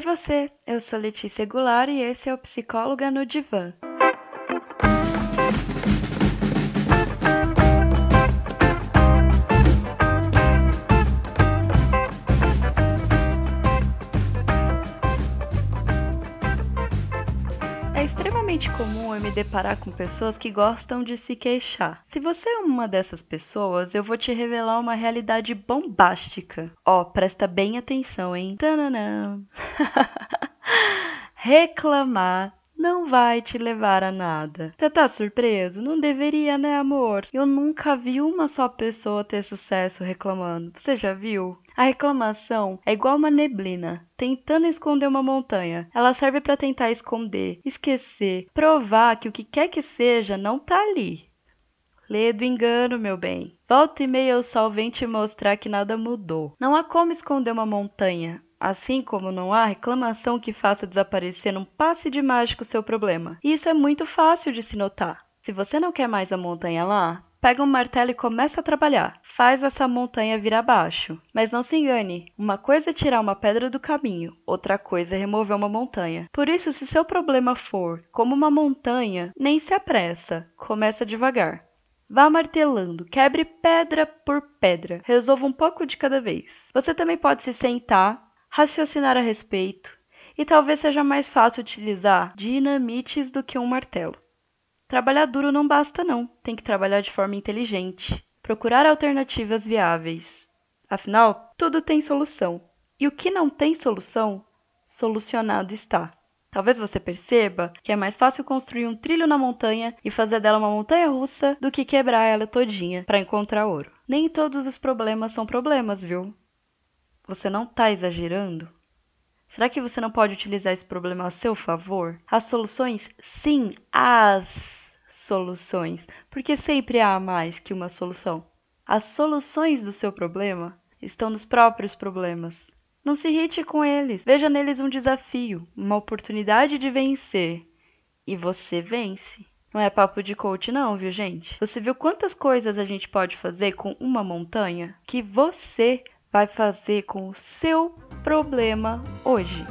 Oi você, eu sou Letícia Goulart e esse é o Psicóloga no Divã. É extremamente comum eu me deparar com pessoas que gostam de se queixar. Se você é uma dessas pessoas, eu vou te revelar uma realidade bombástica. Ó, presta bem atenção, hein? Tananã. Reclamar não vai te levar a nada. Você tá surpreso? Não deveria, né, amor? Eu nunca vi uma só pessoa ter sucesso reclamando. Você já viu? A reclamação é igual uma neblina, tentando esconder uma montanha. Ela serve para tentar esconder, esquecer, provar que o que quer que seja não tá ali. Lê do engano, meu bem. Volta e meia o sol vem te mostrar que nada mudou. Não há como esconder uma montanha. Assim como não há reclamação que faça desaparecer num passe de mágico seu problema. E isso é muito fácil de se notar. Se você não quer mais a montanha lá, pega um martelo e começa a trabalhar. Faz essa montanha vir abaixo. Mas não se engane, uma coisa é tirar uma pedra do caminho, outra coisa é remover uma montanha. Por isso, se seu problema for como uma montanha, nem se apressa, começa devagar. Vá martelando, quebre pedra por pedra, resolva um pouco de cada vez. Você também pode se sentar, raciocinar a respeito, e talvez seja mais fácil utilizar dinamites do que um martelo. Trabalhar duro não basta, não. Tem que trabalhar de forma inteligente. Procurar alternativas viáveis. Afinal, tudo tem solução. E o que não tem solução, solucionado está. Talvez você perceba que é mais fácil construir um trilho na montanha e fazer dela uma montanha russa do que quebrar ela todinha para encontrar ouro. Nem todos os problemas são problemas, viu? Você não está exagerando? Será que você não pode utilizar esse problema a seu favor? As soluções? Sim, as soluções. Porque sempre há mais que uma solução. As soluções do seu problema estão nos próprios problemas. Não se irrite com eles. Veja neles um desafio, uma oportunidade de vencer. E você vence. Não é papo de coach, não, viu, gente? Você viu quantas coisas a gente pode fazer com uma montanha? Que você vai fazer com o seu problema hoje.